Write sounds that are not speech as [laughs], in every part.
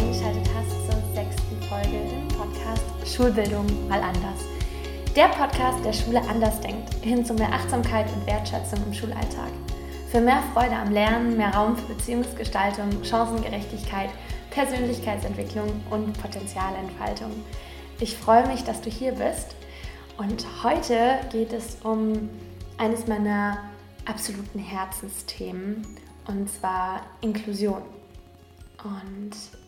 eingeschaltet hast zur sechsten Folge im Podcast Schulbildung mal anders. Der Podcast, der Schule anders denkt, hin zu mehr Achtsamkeit und Wertschätzung im Schulalltag. Für mehr Freude am Lernen, mehr Raum für Beziehungsgestaltung, Chancengerechtigkeit, Persönlichkeitsentwicklung und Potenzialentfaltung. Ich freue mich, dass du hier bist und heute geht es um eines meiner absoluten Herzensthemen und zwar Inklusion. Und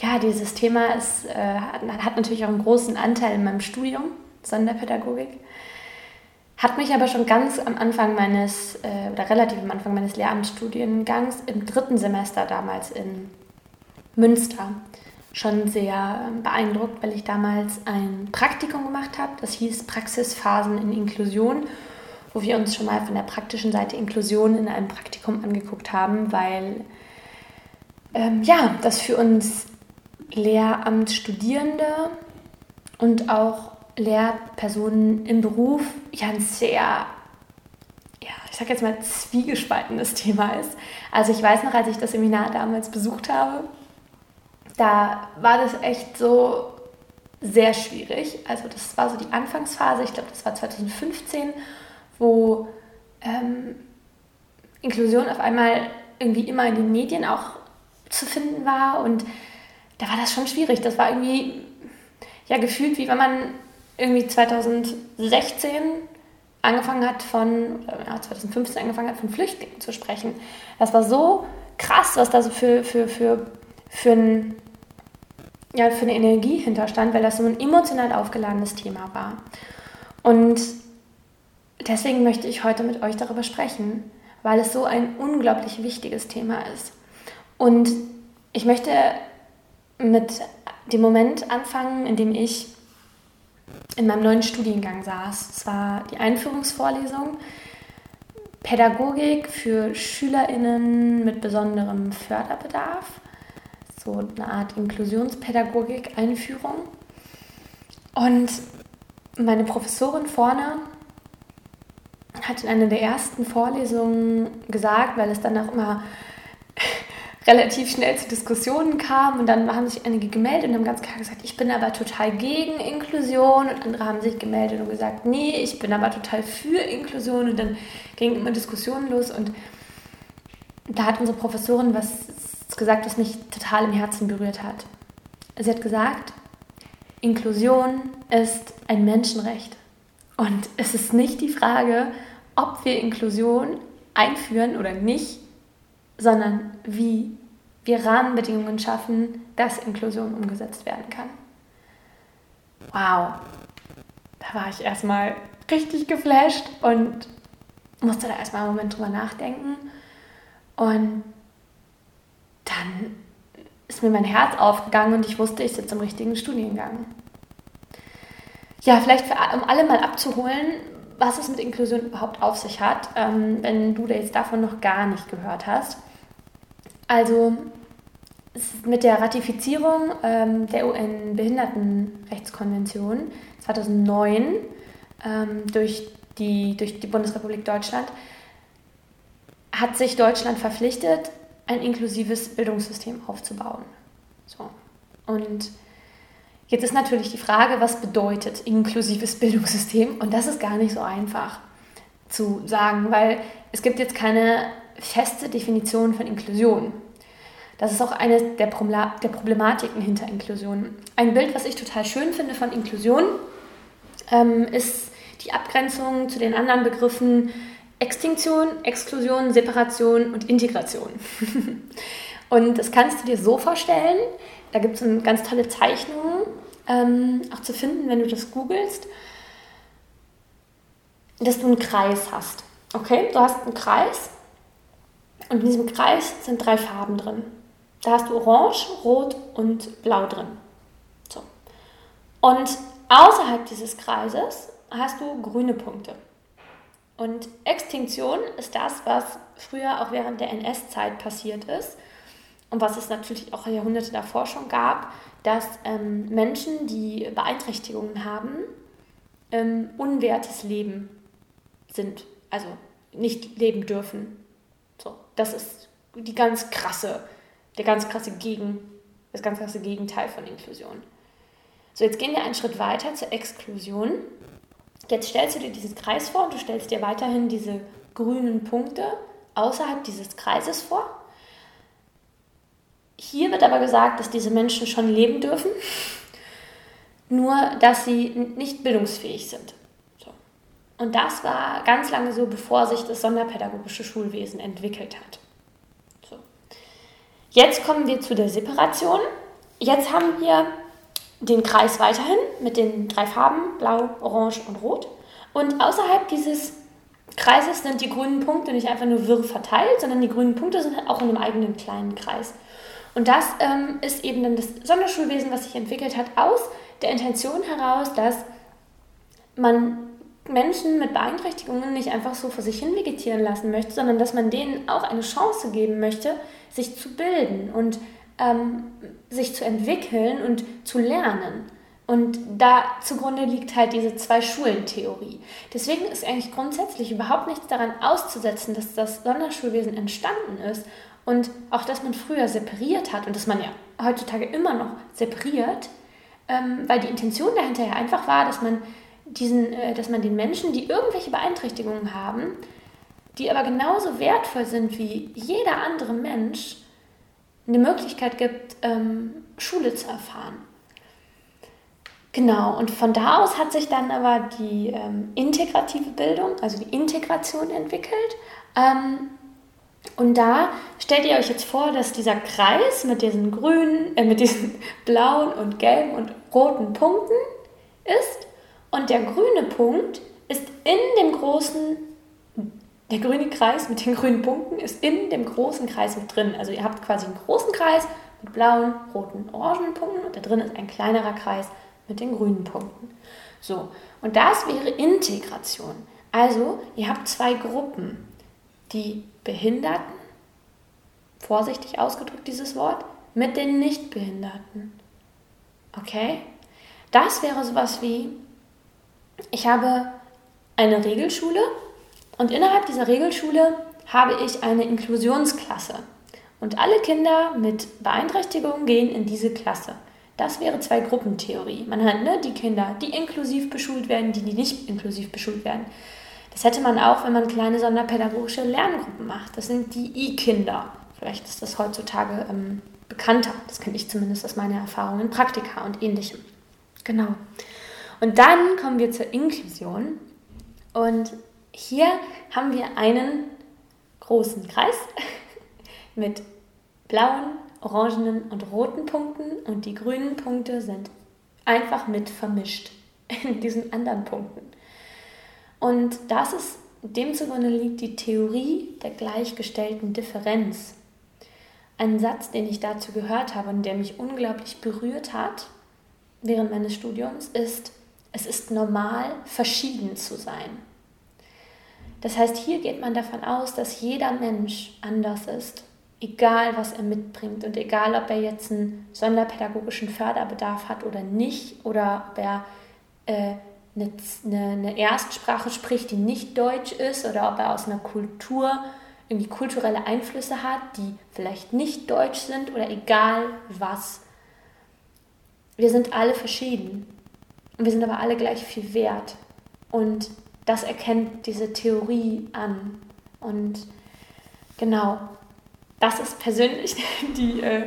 ja, dieses Thema ist, äh, hat, natürlich auch einen großen Anteil in meinem Studium, Sonderpädagogik. Hat mich aber schon ganz am Anfang meines, äh, oder relativ am Anfang meines Lehramtsstudiengangs im dritten Semester damals in Münster schon sehr beeindruckt, weil ich damals ein Praktikum gemacht habe. Das hieß Praxisphasen in Inklusion, wo wir uns schon mal von der praktischen Seite Inklusion in einem Praktikum angeguckt haben, weil ähm, ja, das für uns Lehramtsstudierende und auch Lehrpersonen im Beruf ja ein sehr, ich sag jetzt mal, zwiegespaltenes Thema ist. Also ich weiß noch, als ich das Seminar damals besucht habe, da war das echt so sehr schwierig. Also das war so die Anfangsphase, ich glaube, das war 2015, wo ähm, Inklusion auf einmal irgendwie immer in den Medien auch zu finden war. Und da war das schon schwierig. Das war irgendwie ja gefühlt, wie wenn man irgendwie 2016 angefangen hat von, ja, 2015 angefangen hat, von Flüchtlingen zu sprechen. Das war so krass, was da so für, für, für, für, ein, ja, für eine Energie hinterstand, weil das so ein emotional aufgeladenes Thema war. Und deswegen möchte ich heute mit euch darüber sprechen, weil es so ein unglaublich wichtiges Thema ist. Und ich möchte mit dem Moment anfangen, in dem ich in meinem neuen Studiengang saß. Es war die Einführungsvorlesung Pädagogik für SchülerInnen mit besonderem Förderbedarf. So eine Art Inklusionspädagogik-Einführung. Und meine Professorin vorne hat in einer der ersten Vorlesungen gesagt, weil es dann auch immer relativ schnell zu Diskussionen kam und dann haben sich einige gemeldet und haben ganz klar gesagt, ich bin aber total gegen Inklusion und andere haben sich gemeldet und gesagt, nee, ich bin aber total für Inklusion und dann gingen immer Diskussionen los und da hat unsere Professorin was gesagt, was mich total im Herzen berührt hat. Sie hat gesagt, Inklusion ist ein Menschenrecht und es ist nicht die Frage, ob wir Inklusion einführen oder nicht, sondern wie wir Rahmenbedingungen schaffen, dass Inklusion umgesetzt werden kann. Wow, da war ich erstmal richtig geflasht und musste da erstmal einen Moment drüber nachdenken. Und dann ist mir mein Herz aufgegangen und ich wusste, ich sitze im richtigen Studiengang. Ja, vielleicht für, um alle mal abzuholen, was es mit Inklusion überhaupt auf sich hat, ähm, wenn du jetzt davon noch gar nicht gehört hast. Also mit der Ratifizierung ähm, der UN-Behindertenrechtskonvention 2009 ähm, durch, die, durch die Bundesrepublik Deutschland hat sich Deutschland verpflichtet, ein inklusives Bildungssystem aufzubauen. So. Und jetzt ist natürlich die Frage, was bedeutet inklusives Bildungssystem? Und das ist gar nicht so einfach zu sagen, weil es gibt jetzt keine feste Definition von Inklusion. Das ist auch eine der, der Problematiken hinter Inklusion. Ein Bild, was ich total schön finde von Inklusion, ähm, ist die Abgrenzung zu den anderen Begriffen Extinktion, Exklusion, Separation und Integration. [laughs] und das kannst du dir so vorstellen, da gibt es ganz tolle Zeichnungen, ähm, auch zu finden, wenn du das googelst, dass du einen Kreis hast. Okay, du hast einen Kreis und in diesem Kreis sind drei Farben drin. Da hast du Orange, Rot und Blau drin. So. Und außerhalb dieses Kreises hast du grüne Punkte. Und Extinktion ist das, was früher auch während der NS-Zeit passiert ist und was es natürlich auch Jahrhunderte davor schon gab, dass ähm, Menschen, die Beeinträchtigungen haben, ähm, unwertes Leben sind, also nicht leben dürfen. Das ist die ganz krasse, der ganz krasse Gegenpol Das ganz krasse Gegenteil von Inklusion. So, jetzt gehen wir einen Schritt weiter zur Exklusion. Jetzt stellst du dir diesen Kreis vor und du stellst dir weiterhin diese grünen Punkte außerhalb dieses Kreises vor. Hier wird aber gesagt, dass diese Menschen schon leben dürfen, [laughs] nur dass sie nicht bildungsfähig sind. Und das war ganz lange so, bevor sich das sonderpädagogische Schulwesen entwickelt hat. So. Jetzt kommen wir zu der Separation. Jetzt haben wir den Kreis weiterhin mit den drei Farben Blau, Orange und Rot. Und außerhalb dieses Kreises sind die grünen Punkte nicht einfach nur wirr verteilt, sondern die grünen Punkte sind auch in einem eigenen kleinen Kreis. Und das ähm, ist eben dann das Sonderschulwesen, was sich entwickelt hat, aus der Intention heraus, dass man Menschen mit Beeinträchtigungen nicht einfach so vor sich hin vegetieren lassen möchte, sondern dass man denen auch eine Chance geben möchte, sich zu bilden und ähm, sich zu entwickeln und zu lernen. Und da zugrunde liegt halt diese Zwei-Schulen-Theorie. Deswegen ist eigentlich grundsätzlich überhaupt nichts daran auszusetzen, dass das Sonderschulwesen entstanden ist und auch, dass man früher separiert hat und dass man ja heutzutage immer noch separiert, ähm, weil die Intention dahinter ja einfach war, dass man, diesen, äh, dass man den Menschen, die irgendwelche Beeinträchtigungen haben, die aber genauso wertvoll sind wie jeder andere Mensch, eine Möglichkeit gibt, ähm, Schule zu erfahren. Genau, und von da aus hat sich dann aber die ähm, integrative Bildung, also die Integration entwickelt. Ähm, und da stellt ihr euch jetzt vor, dass dieser Kreis mit diesen grünen, äh, mit diesen [laughs] blauen und gelben und roten Punkten ist. Und der grüne Punkt ist in dem großen der grüne Kreis mit den grünen Punkten ist in dem großen Kreis mit drin. Also ihr habt quasi einen großen Kreis mit blauen, roten, orangen Punkten und da drin ist ein kleinerer Kreis mit den grünen Punkten. So, und das wäre Integration. Also ihr habt zwei Gruppen. Die Behinderten, vorsichtig ausgedrückt dieses Wort, mit den Nichtbehinderten. Okay? Das wäre sowas wie, ich habe eine Regelschule und innerhalb dieser Regelschule habe ich eine Inklusionsklasse. Und alle Kinder mit Beeinträchtigungen gehen in diese Klasse. Das wäre Zwei-Gruppen-Theorie. Man hat ne, die Kinder, die inklusiv beschult werden, die, die nicht inklusiv beschult werden. Das hätte man auch, wenn man kleine sonderpädagogische Lerngruppen macht. Das sind die I-Kinder. Vielleicht ist das heutzutage ähm, bekannter. Das kenne ich zumindest aus meiner Erfahrung in Praktika und ähnlichem. Genau. Und dann kommen wir zur Inklusion. Und hier haben wir einen großen Kreis [laughs] mit blauen, orangenen und roten Punkten und die grünen Punkte sind einfach mit vermischt [laughs] in diesen anderen Punkten. Und das ist, dem zugrunde liegt die Theorie der gleichgestellten Differenz. Ein Satz, den ich dazu gehört habe und der mich unglaublich berührt hat während meines Studiums, ist, es ist normal, verschieden zu sein. Das heißt, hier geht man davon aus, dass jeder Mensch anders ist, egal was er mitbringt und egal, ob er jetzt einen sonderpädagogischen Förderbedarf hat oder nicht oder ob er äh, eine, eine, Erstsprache spricht, die nicht Deutsch ist oder ob er aus einer Kultur irgendwie kulturelle Einflüsse hat, die vielleicht nicht deutsch sind oder egal was. Wir sind alle verschieden wir sind aber alle gleich viel wert. Und das erkennt diese Theorie an. Und genau, das ist persönlich [laughs] die äh,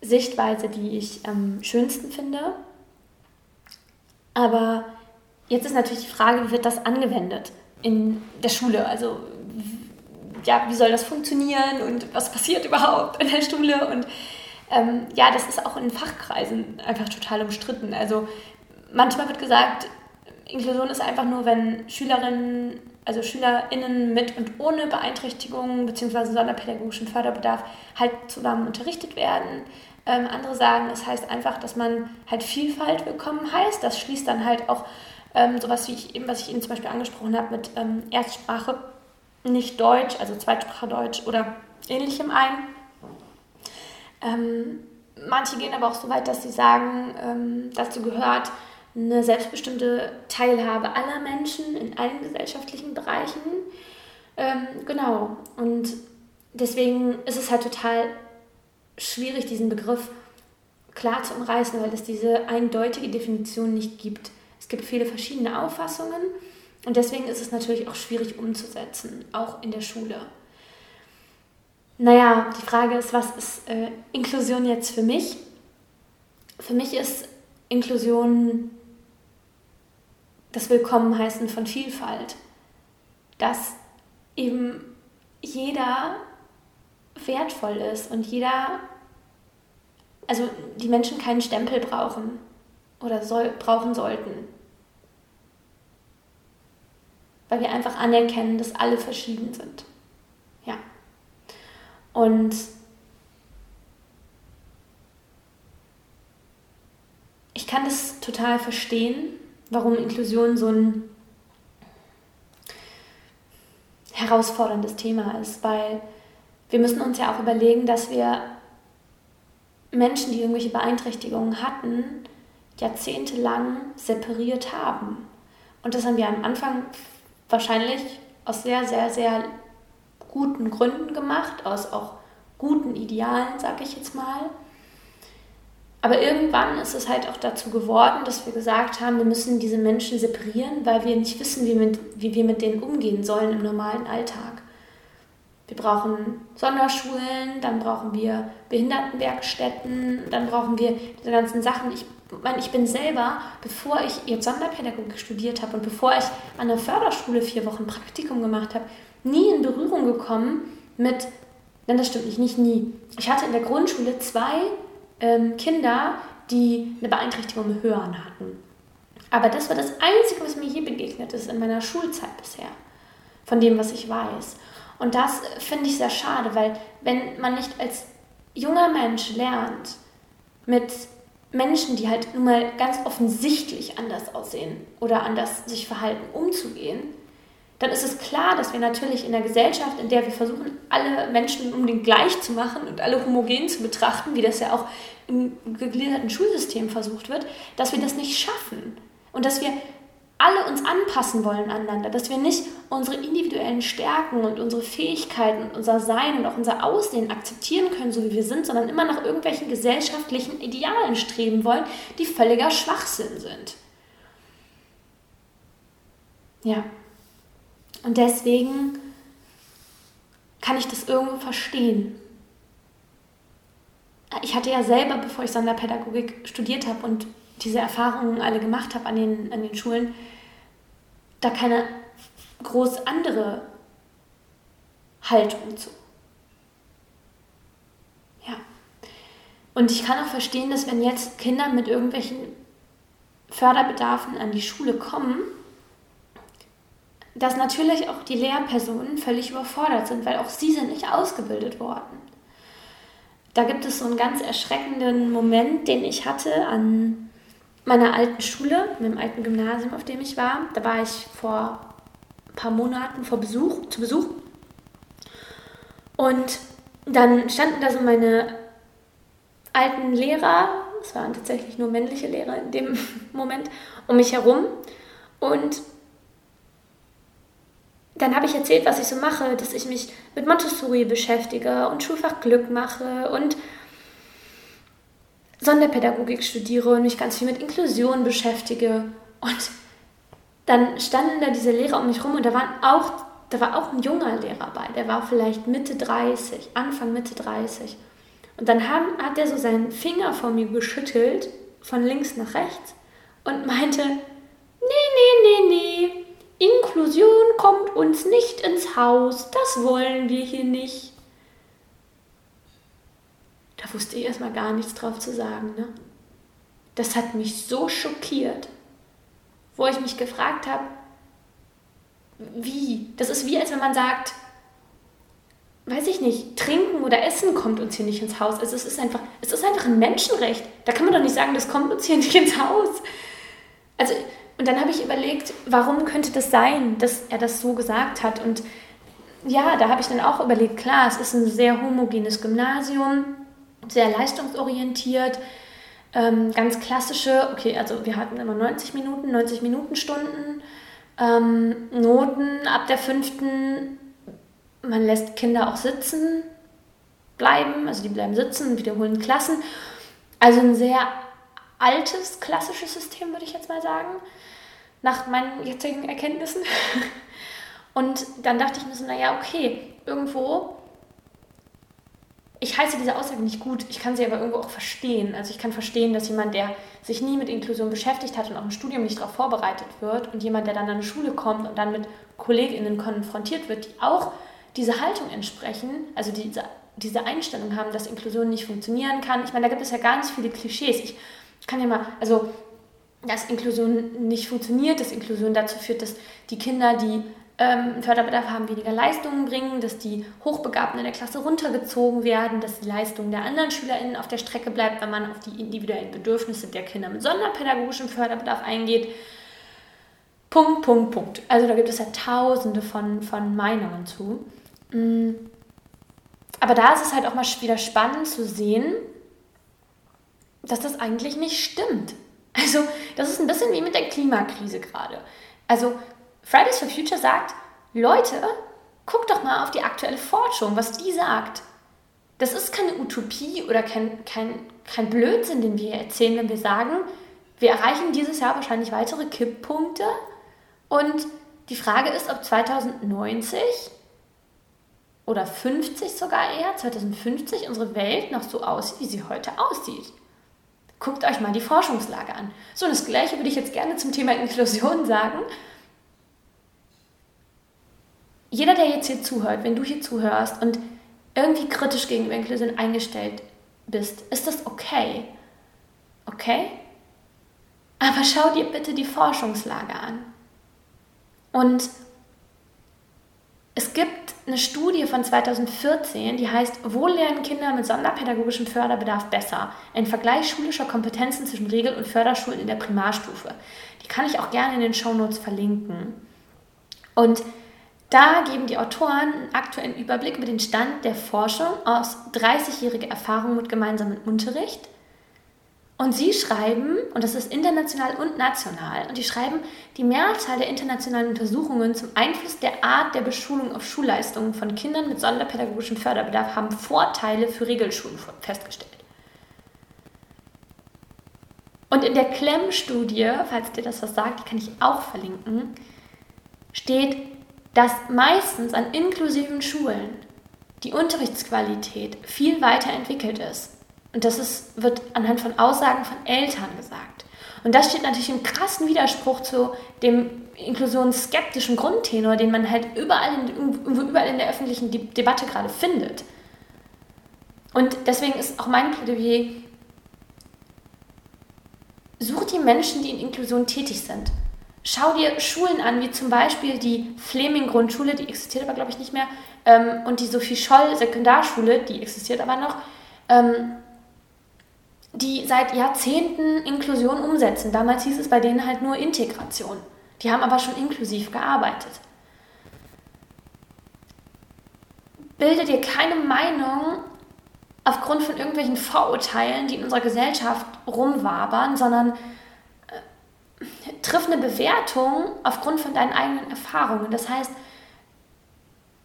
Sichtweise, die ich am schönsten finde. Aber jetzt ist natürlich die Frage, wie wird das angewendet in der Schule? Also ja, wie soll das funktionieren und was passiert überhaupt in der Schule? Und ähm, ja, das ist auch in Fachkreisen einfach total umstritten. Also manchmal wird gesagt, Inklusion ist einfach nur, wenn Schülerinnen, also SchülerInnen mit und ohne Beeinträchtigung bzw. sonderpädagogischen Förderbedarf halt zusammen unterrichtet werden. Ähm, andere sagen, es heißt einfach, dass man halt Vielfalt willkommen heißt. Das schließt dann halt auch ähm, sowas wie ich eben, was ich Ihnen zum Beispiel angesprochen habe mit ähm, Erstsprache nicht Deutsch, also Zweitsprache Deutsch oder ähnlichem ein. Ähm, manche gehen aber auch so weit, dass sie sagen, ähm, dazu gehört, eine selbstbestimmte Teilhabe aller Menschen in allen gesellschaftlichen Bereichen. Ähm, genau. Und deswegen ist es halt total schwierig, diesen Begriff klar zu umreißen, weil es diese eindeutige Definition nicht gibt. Es gibt viele verschiedene Auffassungen und deswegen ist es natürlich auch schwierig umzusetzen, auch in der Schule. Naja, die Frage ist, was ist äh, Inklusion jetzt für mich? Für mich ist Inklusion das Willkommenheißen von Vielfalt. Dass eben jeder wertvoll ist und jeder, also die Menschen keinen Stempel brauchen oder soll, brauchen sollten. Weil wir einfach anerkennen, dass alle verschieden sind. Ja. Und ich kann das total verstehen, warum Inklusion so ein herausforderndes Thema ist, weil wir müssen uns ja auch überlegen, dass wir Menschen, die irgendwelche Beeinträchtigungen hatten, jahrzehntelang separiert haben. Und das haben wir am Anfang wahrscheinlich aus sehr, sehr, sehr guten Gründen gemacht, aus auch guten Idealen, sag ich jetzt mal. Aber irgendwann ist es halt auch dazu geworden, dass wir gesagt haben, wir müssen diese Menschen separieren, weil wir nicht wissen, wie, mit, wie wir mit denen umgehen sollen im normalen Alltag. Wir brauchen Sonderschulen, dann brauchen wir Behindertenwerkstätten, dann brauchen wir diese ganzen Sachen. Ich meine, ich bin selber, bevor ich jetzt Sonderpädagogik studiert habe und bevor ich an der Förderschule vier Wochen Praktikum gemacht habe, nie in Berührung gekommen mit, nein, das stimmt nicht, nicht nie. Ich hatte in der Grundschule zwei ähm, Kinder, die eine Beeinträchtigung im Hören hatten. Aber das war das Einzige, was mir je begegnet ist in meiner Schulzeit bisher, von dem, was ich weiß. Und das finde ich sehr schade, weil wenn man nicht als junger Mensch lernt, mit Menschen, die halt nun mal ganz offensichtlich anders aussehen oder anders sich verhalten, umzugehen, dann ist es klar, dass wir natürlich in einer Gesellschaft, in der wir versuchen, alle Menschen unbedingt gleich zu machen und alle homogen zu betrachten, wie das ja auch im gegliederten Schulsystem versucht wird, dass wir das nicht schaffen. Und dass wir alle uns anpassen wollen aneinander, dass wir nicht unsere individuellen Stärken und unsere Fähigkeiten und unser Sein und auch unser Aussehen akzeptieren können, so wie wir sind, sondern immer nach irgendwelchen gesellschaftlichen Idealen streben wollen, die völliger Schwachsinn sind. Ja, und deswegen kann ich das irgendwo verstehen. Ich hatte ja selber, bevor ich Sonderpädagogik studiert habe und diese Erfahrungen alle gemacht habe an den, an den Schulen, da keine groß andere Haltung zu. Ja. Und ich kann auch verstehen, dass wenn jetzt Kinder mit irgendwelchen Förderbedarfen an die Schule kommen, dass natürlich auch die Lehrpersonen völlig überfordert sind, weil auch sie sind nicht ausgebildet worden. Da gibt es so einen ganz erschreckenden Moment, den ich hatte an meiner alten Schule, meinem alten Gymnasium, auf dem ich war. Da war ich vor ein paar Monaten vor Besuch, zu Besuch. Und dann standen da so meine alten Lehrer, es waren tatsächlich nur männliche Lehrer in dem [laughs] Moment, um mich herum. Und dann habe ich erzählt, was ich so mache, dass ich mich mit Montessori beschäftige und Schulfach Glück mache und Sonderpädagogik studiere und mich ganz viel mit Inklusion beschäftige. Und dann standen da diese Lehrer um mich rum und da, waren auch, da war auch ein junger Lehrer bei, der war vielleicht Mitte 30, Anfang Mitte 30. Und dann haben, hat er so seinen Finger vor mir geschüttelt, von links nach rechts, und meinte, nee, nee, nee, nee, Inklusion kommt uns nicht ins Haus, das wollen wir hier nicht. Da wusste ich erstmal gar nichts drauf zu sagen. Ne? Das hat mich so schockiert, wo ich mich gefragt habe, wie? Das ist wie, als wenn man sagt, weiß ich nicht, trinken oder essen kommt uns hier nicht ins Haus. Also es ist einfach, es ist einfach ein Menschenrecht. Da kann man doch nicht sagen, das kommt uns hier nicht ins Haus. Also und dann habe ich überlegt, warum könnte das sein, dass er das so gesagt hat. Und ja, da habe ich dann auch überlegt, klar, es ist ein sehr homogenes Gymnasium, sehr leistungsorientiert, ähm, ganz klassische, okay, also wir hatten immer 90 Minuten, 90 Minuten Stunden, ähm, Noten ab der fünften, man lässt Kinder auch sitzen bleiben, also die bleiben sitzen, wiederholen Klassen. Also ein sehr altes, klassisches System, würde ich jetzt mal sagen, nach meinen jetzigen Erkenntnissen. Und dann dachte ich mir so, naja, okay, irgendwo, ich heiße diese Aussage nicht gut, ich kann sie aber irgendwo auch verstehen. Also ich kann verstehen, dass jemand, der sich nie mit Inklusion beschäftigt hat und auch im Studium nicht darauf vorbereitet wird und jemand, der dann an eine Schule kommt und dann mit KollegInnen konfrontiert wird, die auch diese Haltung entsprechen, also diese, diese Einstellung haben, dass Inklusion nicht funktionieren kann. Ich meine, da gibt es ja ganz viele Klischees. Ich kann ja mal, also dass Inklusion nicht funktioniert, dass Inklusion dazu führt, dass die Kinder, die ähm, Förderbedarf haben, weniger Leistungen bringen, dass die Hochbegabten in der Klasse runtergezogen werden, dass die Leistung der anderen SchülerInnen auf der Strecke bleibt, wenn man auf die individuellen Bedürfnisse der Kinder mit sonderpädagogischem Förderbedarf eingeht. Punkt, Punkt, Punkt. Also da gibt es ja tausende von, von Meinungen zu. Mm. Aber da ist es halt auch mal wieder spannend zu sehen, dass das eigentlich nicht stimmt. Also das ist ein bisschen wie mit der Klimakrise gerade. Also Fridays for Future sagt, Leute, guckt doch mal auf die aktuelle Forschung, was die sagt. Das ist keine Utopie oder kein, kein, kein Blödsinn, den wir erzählen, wenn wir sagen, wir erreichen dieses Jahr wahrscheinlich weitere Kipppunkte. Und die Frage ist, ob 2090 oder 50 sogar eher, 2050 unsere Welt noch so aussieht, wie sie heute aussieht. Guckt euch mal die Forschungslage an. So, das Gleiche würde ich jetzt gerne zum Thema Inklusion sagen. Jeder, der jetzt hier zuhört, wenn du hier zuhörst und irgendwie kritisch gegenüber Inklusion eingestellt bist, ist das okay. Okay? Aber schau dir bitte die Forschungslage an. Und es gibt eine Studie von 2014, die heißt, wo lernen Kinder mit sonderpädagogischem Förderbedarf besser? Ein Vergleich schulischer Kompetenzen zwischen Regel- und Förderschulen in der Primarstufe. Die kann ich auch gerne in den Shownotes verlinken. Und da geben die Autoren einen aktuellen Überblick über den Stand der Forschung aus 30-jähriger Erfahrung mit gemeinsamem Unterricht. Und sie schreiben, und das ist international und national, und die schreiben, die Mehrzahl der internationalen Untersuchungen zum Einfluss der Art der Beschulung auf Schulleistungen von Kindern mit sonderpädagogischem Förderbedarf haben Vorteile für Regelschulen festgestellt. Und in der Klemm-Studie, falls dir das was sagt, die kann ich auch verlinken, steht, dass meistens an inklusiven Schulen die Unterrichtsqualität viel weiter entwickelt ist. Und das ist, wird anhand von Aussagen von Eltern gesagt. Und das steht natürlich im krassen Widerspruch zu dem inklusionsskeptischen Grundtenor, den man halt überall in, überall in der öffentlichen De Debatte gerade findet. Und deswegen ist auch mein Plädoyer, such die Menschen, die in Inklusion tätig sind. Schau dir Schulen an, wie zum Beispiel die Fleming-Grundschule, die existiert aber, glaube ich, nicht mehr, ähm, und die Sophie Scholl-Sekundarschule, die existiert aber noch, ähm, die seit Jahrzehnten Inklusion umsetzen. Damals hieß es bei denen halt nur Integration. Die haben aber schon inklusiv gearbeitet. Bilde dir keine Meinung aufgrund von irgendwelchen Vorurteilen, die in unserer Gesellschaft rumwabern, sondern triff eine Bewertung aufgrund von deinen eigenen Erfahrungen. Das heißt,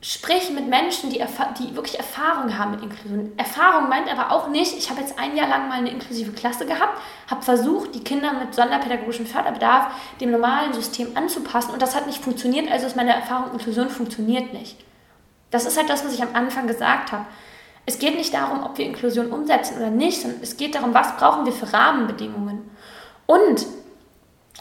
sprich mit Menschen, die, die wirklich Erfahrung haben mit Inklusion. Erfahrung meint aber auch nicht, ich habe jetzt ein Jahr lang mal eine inklusive Klasse gehabt, habe versucht, die Kinder mit sonderpädagogischem Förderbedarf dem normalen System anzupassen und das hat nicht funktioniert, also ist meine Erfahrung, Inklusion funktioniert nicht. Das ist halt das, was ich am Anfang gesagt habe. Es geht nicht darum, ob wir Inklusion umsetzen oder nicht, sondern es geht darum, was brauchen wir für Rahmenbedingungen. Und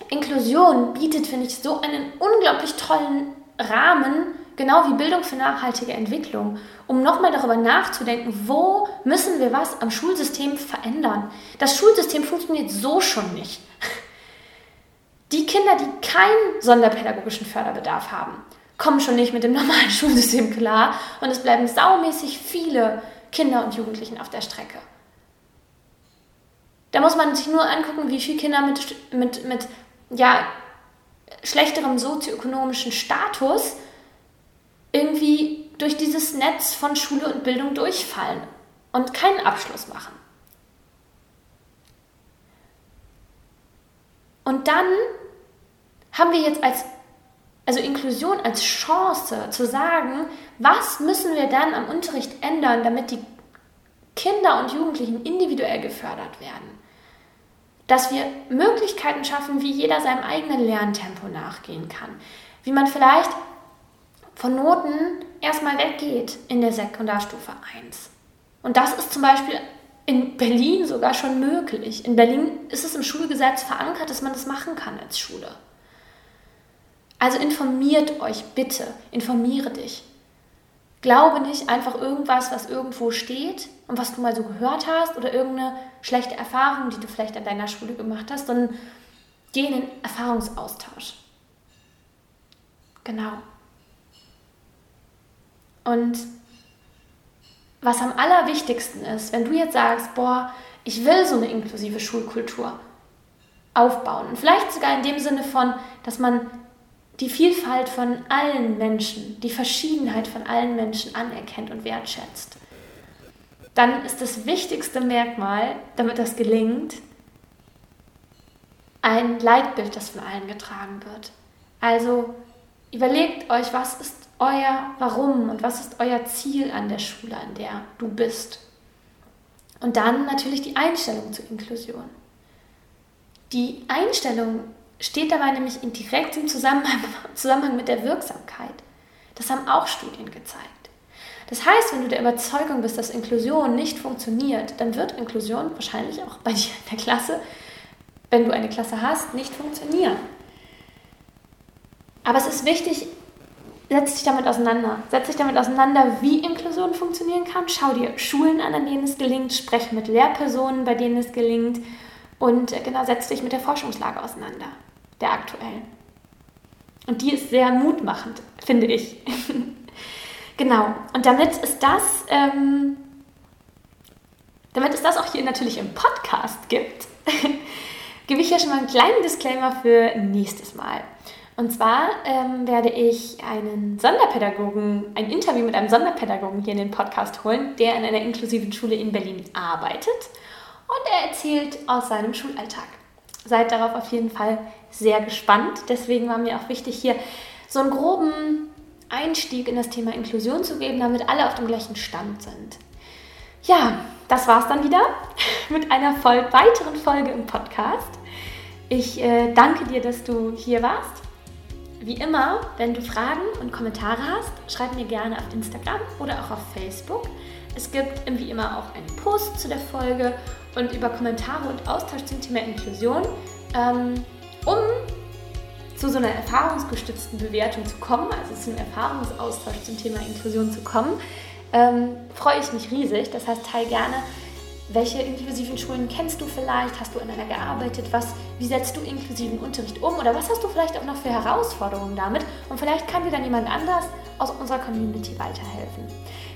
Inklusion bietet, finde ich, so einen unglaublich tollen Rahmen, genau wie Bildung für nachhaltige Entwicklung, um nochmal darüber nachzudenken, wo müssen wir was am Schulsystem verändern. Das Schulsystem funktioniert so schon nicht. Die Kinder, die keinen sonderpädagogischen Förderbedarf haben, kommen schon nicht mit dem normalen [laughs] Schulsystem klar und es bleiben saumäßig viele Kinder und Jugendlichen auf der Strecke. Da muss man sich nur angucken, wie viele Kinder mit, mit, mit ja, schlechterem sozioökonomischen Status irgendwie durch dieses Netz von Schule und Bildung durchfallen und keinen Abschluss machen. Und dann haben wir jetzt als, also Inklusion als Chance zu sagen, was müssen wir dann am Unterricht ändern, damit die Kinder und Jugendlichen individuell gefördert werden. Dass wir Möglichkeiten schaffen, wie jeder seinem eigenen Lerntempo nachgehen kann. Wie man vielleicht von Noten erstmal weggeht in der Sekundarstufe 1. Und das ist zum Beispiel in Berlin sogar schon möglich. In Berlin ist es im Schulgesetz verankert, dass man das machen kann als Schule. Also informiert euch bitte, informiere dich. Glaube nicht einfach irgendwas, was irgendwo steht und was du mal so gehört hast oder irgendeine schlechte Erfahrung, die du vielleicht an deiner Schule gemacht hast, sondern geh in den Erfahrungsaustausch. Genau. Und was am allerwichtigsten ist, wenn du jetzt sagst, boah, ich will so eine inklusive Schulkultur aufbauen. Und vielleicht sogar in dem Sinne von, dass man die Vielfalt von allen Menschen, die Verschiedenheit von allen Menschen anerkennt und wertschätzt. Dann ist das wichtigste Merkmal, damit das gelingt, ein Leitbild, das von allen getragen wird. Also überlegt euch, was ist euer Warum und was ist euer Ziel an der Schule, an der du bist. Und dann natürlich die Einstellung zur Inklusion. Die Einstellung steht dabei nämlich in direktem Zusammenhang, [laughs] Zusammenhang mit der Wirksamkeit. Das haben auch Studien gezeigt. Das heißt, wenn du der Überzeugung bist, dass Inklusion nicht funktioniert, dann wird Inklusion wahrscheinlich auch bei [laughs] dir in der Klasse, wenn du eine Klasse hast, nicht funktionieren. Aber es ist wichtig, setz dich damit auseinander. Setz dich damit auseinander, wie Inklusion funktionieren kann. Schau dir Schulen an, an denen es gelingt. Sprech mit Lehrpersonen, bei denen es gelingt. Und äh, genau, setz dich mit der Forschungslage auseinander, der aktuellen. Und die ist sehr mutmachend, finde ich. [laughs] genau. Und damit ist das, ähm, damit es das auch hier natürlich im Podcast gibt, [laughs] gebe ich hier schon mal einen kleinen Disclaimer für nächstes Mal. Und zwar ähm, werde ich einen Sonderpädagogen, ein Interview mit einem Sonderpädagogen hier in den Podcast holen, der in einer inklusiven Schule in Berlin arbeitet und er erzählt aus seinem Schulalltag. Seid darauf auf jeden Fall sehr gespannt. Deswegen war mir auch wichtig, hier so einen groben Einstieg in das Thema Inklusion zu geben, damit alle auf dem gleichen Stand sind. Ja, das war's dann wieder [laughs] mit einer voll weiteren Folge im Podcast. Ich äh, danke dir, dass du hier warst. Wie immer, wenn du Fragen und Kommentare hast, schreib mir gerne auf Instagram oder auch auf Facebook. Es gibt wie immer auch einen Post zu der Folge und über Kommentare und Austausch zum Thema Inklusion. Ähm, um zu so einer erfahrungsgestützten Bewertung zu kommen, also zum Erfahrungsaustausch zum Thema Inklusion zu kommen, ähm, freue ich mich riesig. Das heißt, teile gerne welche inklusiven Schulen kennst du vielleicht? Hast du in einer gearbeitet? Was, wie setzt du inklusiven Unterricht um? Oder was hast du vielleicht auch noch für Herausforderungen damit? Und vielleicht kann dir dann jemand anders aus unserer Community weiterhelfen.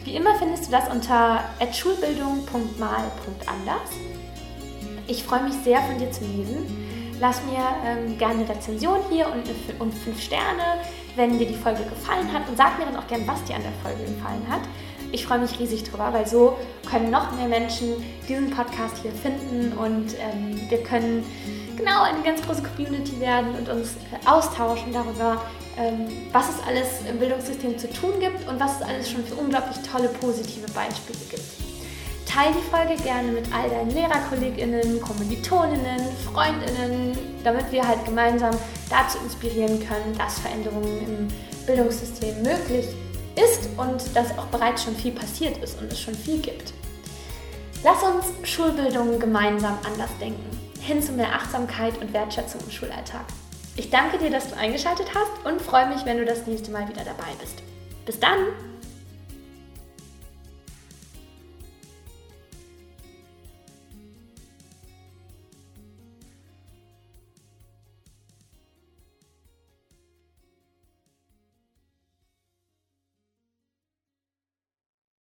Wie immer findest du das unter schulbildung.mal.anders. Ich freue mich sehr, von dir zu lesen. Lass mir ähm, gerne eine Rezension hier und, und fünf Sterne, wenn dir die Folge gefallen hat. Und sag mir dann auch gerne, was dir an der Folge gefallen hat. Ich freue mich riesig drüber, weil so können noch mehr Menschen diesen Podcast hier finden und ähm, wir können genau eine ganz große Community werden und uns äh, austauschen darüber, ähm, was es alles im Bildungssystem zu tun gibt und was es alles schon für unglaublich tolle positive Beispiele gibt. Teil die Folge gerne mit all deinen LehrerkollegInnen, Kommilitoninnen, FreundInnen, damit wir halt gemeinsam dazu inspirieren können, dass Veränderungen im Bildungssystem möglich sind ist und dass auch bereits schon viel passiert ist und es schon viel gibt. Lass uns Schulbildung gemeinsam anders denken, hin zu mehr Achtsamkeit und Wertschätzung im Schulalltag. Ich danke dir, dass du eingeschaltet hast und freue mich, wenn du das nächste Mal wieder dabei bist. Bis dann!